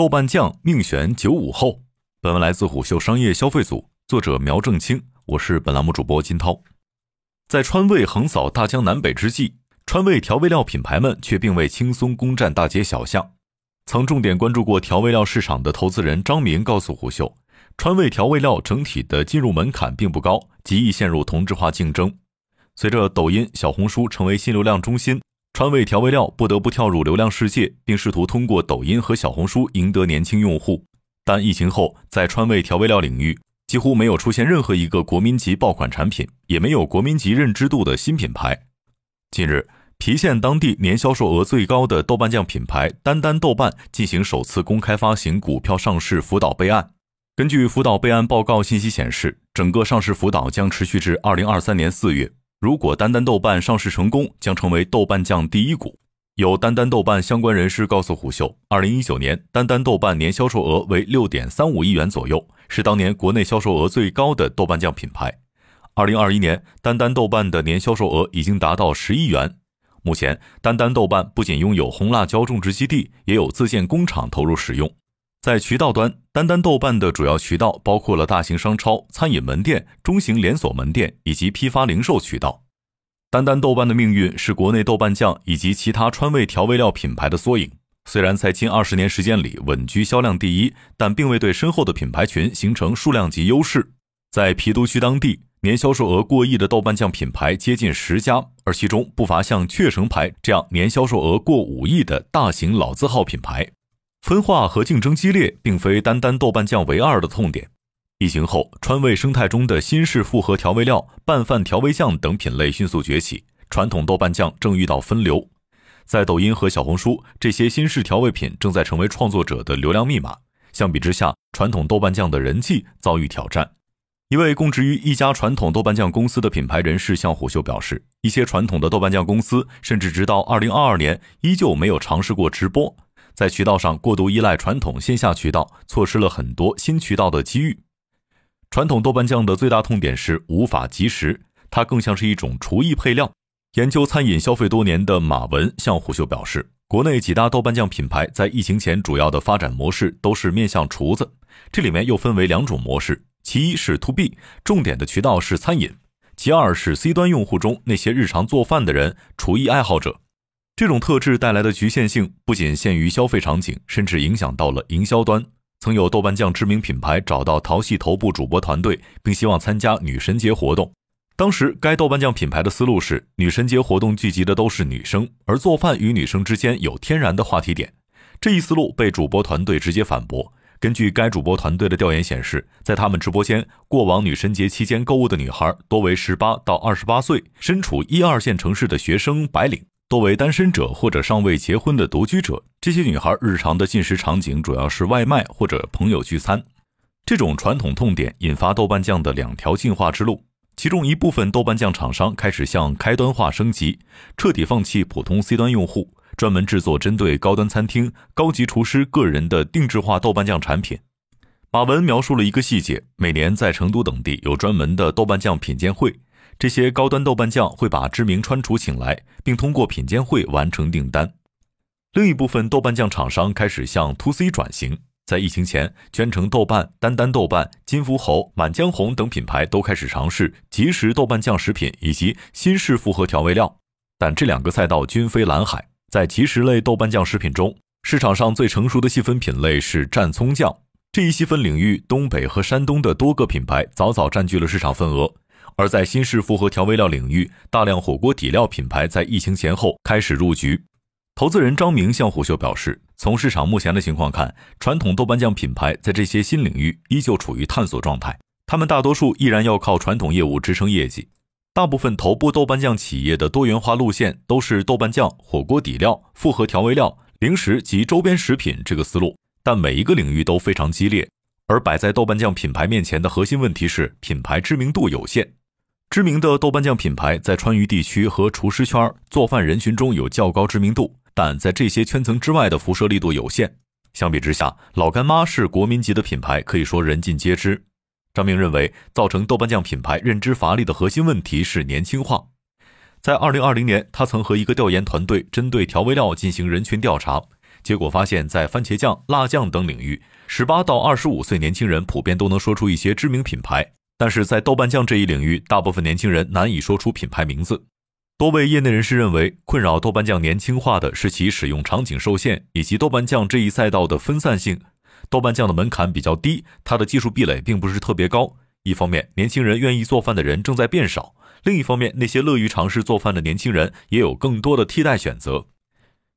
豆瓣酱命悬九五后。本文来自虎嗅商业消费组，作者苗正清，我是本栏目主播金涛。在川味横扫大江南北之际，川味调味料品牌们却并未轻松攻占大街小巷。曾重点关注过调味料市场的投资人张明告诉虎嗅，川味调味料整体的进入门槛并不高，极易陷入同质化竞争。随着抖音、小红书成为新流量中心。川味调味料不得不跳入流量世界，并试图通过抖音和小红书赢得年轻用户。但疫情后，在川味调味料领域，几乎没有出现任何一个国民级爆款产品，也没有国民级认知度的新品牌。近日，郫县当地年销售额最高的豆瓣酱品牌丹丹豆瓣进行首次公开发行股票上市辅导备案。根据辅导备案报告信息显示，整个上市辅导将持续至二零二三年四月。如果丹丹豆瓣上市成功，将成为豆瓣酱第一股。有丹丹豆瓣相关人士告诉虎嗅，二零一九年丹丹豆瓣年销售额为六点三五亿元左右，是当年国内销售额最高的豆瓣酱品牌。二零二一年，丹丹豆瓣的年销售额已经达到十亿元。目前，丹丹豆瓣不仅拥有红辣椒种植基地，也有自建工厂投入使用。在渠道端，单单豆瓣的主要渠道包括了大型商超、餐饮门店、中型连锁门店以及批发零售渠道。单单豆瓣的命运是国内豆瓣酱以及其他川味调味料品牌的缩影。虽然在近二十年时间里稳居销量第一，但并未对深厚的品牌群形成数量级优势。在郫都区当地，年销售额过亿的豆瓣酱品牌接近十家，而其中不乏像雀城牌这样年销售额过五亿的大型老字号品牌。分化和竞争激烈，并非单单豆瓣酱唯二的痛点。疫情后，川味生态中的新式复合调味料、拌饭调味酱等品类迅速崛起，传统豆瓣酱正遇到分流。在抖音和小红书，这些新式调味品正在成为创作者的流量密码。相比之下，传统豆瓣酱的人气遭遇挑战。一位供职于一家传统豆瓣酱公司的品牌人士向虎嗅表示，一些传统的豆瓣酱公司甚至直到2022年依旧没有尝试过直播。在渠道上过度依赖传统线下渠道，错失了很多新渠道的机遇。传统豆瓣酱的最大痛点是无法及时，它更像是一种厨艺配料。研究餐饮消费多年的马文向虎嗅表示，国内几大豆瓣酱品牌在疫情前主要的发展模式都是面向厨子，这里面又分为两种模式：其一是 to B，重点的渠道是餐饮；其二是 C 端用户中那些日常做饭的人、厨艺爱好者。这种特质带来的局限性不仅限于消费场景，甚至影响到了营销端。曾有豆瓣酱知名品牌找到淘系头部主播团队，并希望参加女神节活动。当时，该豆瓣酱品牌的思路是：女神节活动聚集的都是女生，而做饭与女生之间有天然的话题点。这一思路被主播团队直接反驳。根据该主播团队的调研显示，在他们直播间，过往女神节期间购物的女孩多为十八到二十八岁，身处一二线城市的学生白领。多为单身者或者尚未结婚的独居者，这些女孩日常的进食场景主要是外卖或者朋友聚餐。这种传统痛点引发豆瓣酱的两条进化之路，其中一部分豆瓣酱厂商开始向开端化升级，彻底放弃普通 C 端用户，专门制作针对高端餐厅、高级厨师个人的定制化豆瓣酱产品。马文描述了一个细节：每年在成都等地有专门的豆瓣酱品鉴会。这些高端豆瓣酱会把知名川厨请来，并通过品鉴会完成订单。另一部分豆瓣酱厂商开始向 to C 转型。在疫情前，全城豆瓣、丹丹豆瓣、金福侯、满江红等品牌都开始尝试即食豆瓣酱食品以及新式复合调味料。但这两个赛道均非蓝海。在即食类豆瓣酱食品中，市场上最成熟的细分品类是蘸葱酱。这一细分领域，东北和山东的多个品牌早早占据了市场份额。而在新式复合调味料领域，大量火锅底料品牌在疫情前后开始入局。投资人张明向虎嗅表示，从市场目前的情况看，传统豆瓣酱品牌在这些新领域依旧处于探索状态，他们大多数依然要靠传统业务支撑业绩。大部分头部豆瓣酱企业的多元化路线都是豆瓣酱、火锅底料、复合调味料、零食及周边食品这个思路，但每一个领域都非常激烈。而摆在豆瓣酱品牌面前的核心问题是品牌知名度有限。知名的豆瓣酱品牌在川渝地区和厨师圈做饭人群中有较高知名度，但在这些圈层之外的辐射力度有限。相比之下，老干妈是国民级的品牌，可以说人尽皆知。张明认为，造成豆瓣酱品牌认知乏力的核心问题是年轻化。在2020年，他曾和一个调研团队针对调味料进行人群调查，结果发现，在番茄酱、辣酱等领域，十八到二十五岁年轻人普遍都能说出一些知名品牌，但是在豆瓣酱这一领域，大部分年轻人难以说出品牌名字。多位业内人士认为，困扰豆瓣酱年轻化的是其使用场景受限，以及豆瓣酱这一赛道的分散性。豆瓣酱的门槛比较低，它的技术壁垒并不是特别高。一方面，年轻人愿意做饭的人正在变少；另一方面，那些乐于尝试做饭的年轻人也有更多的替代选择。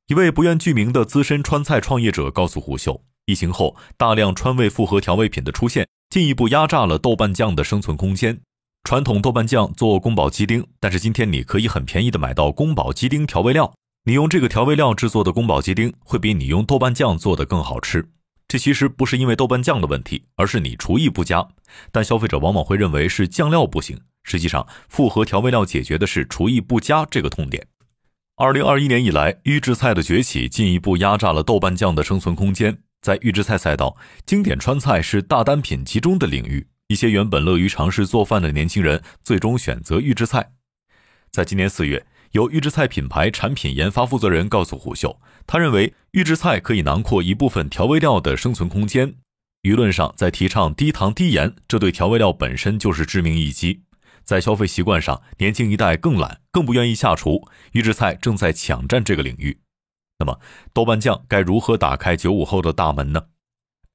一位不愿具名的资深川菜创业者告诉胡秀，疫情后大量川味复合调味品的出现，进一步压榨了豆瓣酱的生存空间。传统豆瓣酱做宫保鸡丁，但是今天你可以很便宜的买到宫保鸡丁调味料。你用这个调味料制作的宫保鸡丁，会比你用豆瓣酱做的更好吃。这其实不是因为豆瓣酱的问题，而是你厨艺不佳。但消费者往往会认为是酱料不行，实际上复合调味料解决的是厨艺不佳这个痛点。二零二一年以来，预制菜的崛起进一步压榨了豆瓣酱的生存空间。在预制菜赛道，经典川菜是大单品集中的领域。一些原本乐于尝试做饭的年轻人，最终选择预制菜。在今年四月，有预制菜品牌产品研发负责人告诉虎嗅，他认为预制菜可以囊括一部分调味料的生存空间。舆论上在提倡低糖低盐，这对调味料本身就是致命一击。在消费习惯上，年轻一代更懒，更不愿意下厨，预制菜正在抢占这个领域。那么，豆瓣酱该如何打开九五后的大门呢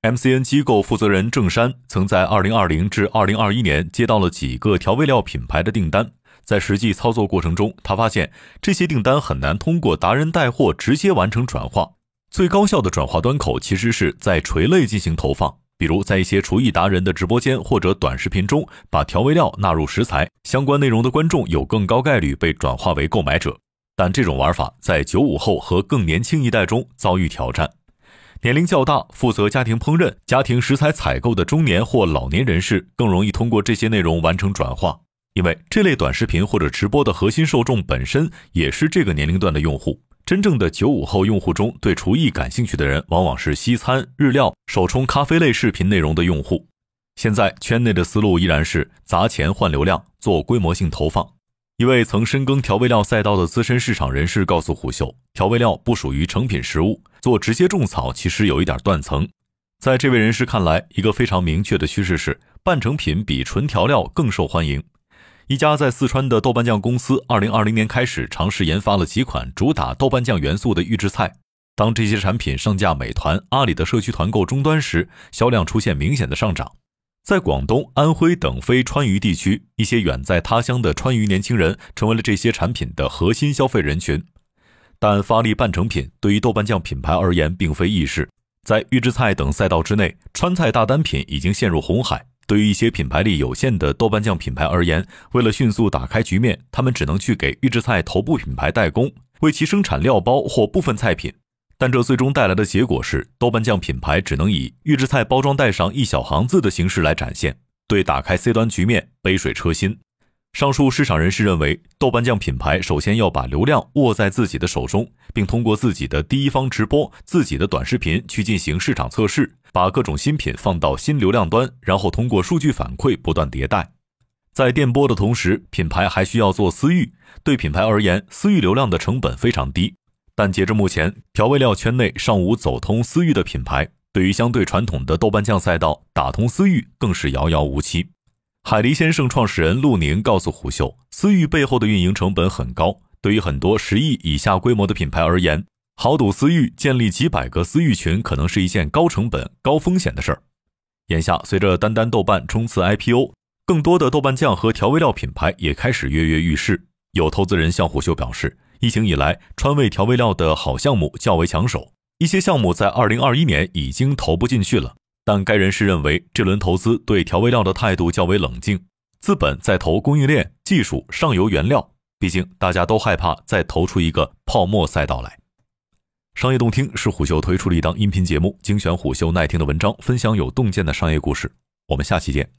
？MCN 机构负责人郑山曾在2020至2021年接到了几个调味料品牌的订单，在实际操作过程中，他发现这些订单很难通过达人带货直接完成转化。最高效的转化端口其实是在垂类进行投放，比如在一些厨艺达人的直播间或者短视频中，把调味料纳入食材，相关内容的观众有更高概率被转化为购买者。但这种玩法在九五后和更年轻一代中遭遇挑战。年龄较大、负责家庭烹饪、家庭食材采购的中年或老年人士更容易通过这些内容完成转化，因为这类短视频或者直播的核心受众本身也是这个年龄段的用户。真正的九五后用户中，对厨艺感兴趣的人往往是西餐、日料、手冲咖啡类视频内容的用户。现在圈内的思路依然是砸钱换流量，做规模性投放。一位曾深耕调味料赛道的资深市场人士告诉虎嗅，调味料不属于成品食物，做直接种草其实有一点断层。在这位人士看来，一个非常明确的趋势是，半成品比纯调料更受欢迎。一家在四川的豆瓣酱公司，二零二零年开始尝试研发了几款主打豆瓣酱元素的预制菜。当这些产品上架美团、阿里的社区团购终端时，销量出现明显的上涨。在广东、安徽等非川渝地区，一些远在他乡的川渝年轻人成为了这些产品的核心消费人群。但发力半成品对于豆瓣酱品牌而言并非易事。在预制菜等赛道之内，川菜大单品已经陷入红海。对于一些品牌力有限的豆瓣酱品牌而言，为了迅速打开局面，他们只能去给预制菜头部品牌代工，为其生产料包或部分菜品。但这最终带来的结果是，豆瓣酱品牌只能以预制菜包装袋上一小行字的形式来展现，对打开 C 端局面杯水车薪。上述市场人士认为，豆瓣酱品牌首先要把流量握在自己的手中，并通过自己的第一方直播、自己的短视频去进行市场测试，把各种新品放到新流量端，然后通过数据反馈不断迭代。在电波的同时，品牌还需要做私域。对品牌而言，私域流量的成本非常低。但截至目前，调味料圈内尚无走通私域的品牌。对于相对传统的豆瓣酱赛道，打通私域更是遥遥无期。海狸先生创始人陆宁告诉虎嗅，私域背后的运营成本很高。对于很多十亿以下规模的品牌而言，豪赌私域、建立几百个私域群，可能是一件高成本、高风险的事儿。眼下，随着单单豆瓣冲刺 IPO，更多的豆瓣酱和调味料品牌也开始跃跃欲试。有投资人向虎嗅表示。疫情以来，川味调味料的好项目较为抢手，一些项目在二零二一年已经投不进去了。但该人士认为，这轮投资对调味料的态度较为冷静，资本在投供应链、技术、上游原料。毕竟大家都害怕再投出一个泡沫赛道来。商业洞听是虎嗅推出的一档音频节目，精选虎嗅耐听的文章，分享有洞见的商业故事。我们下期见。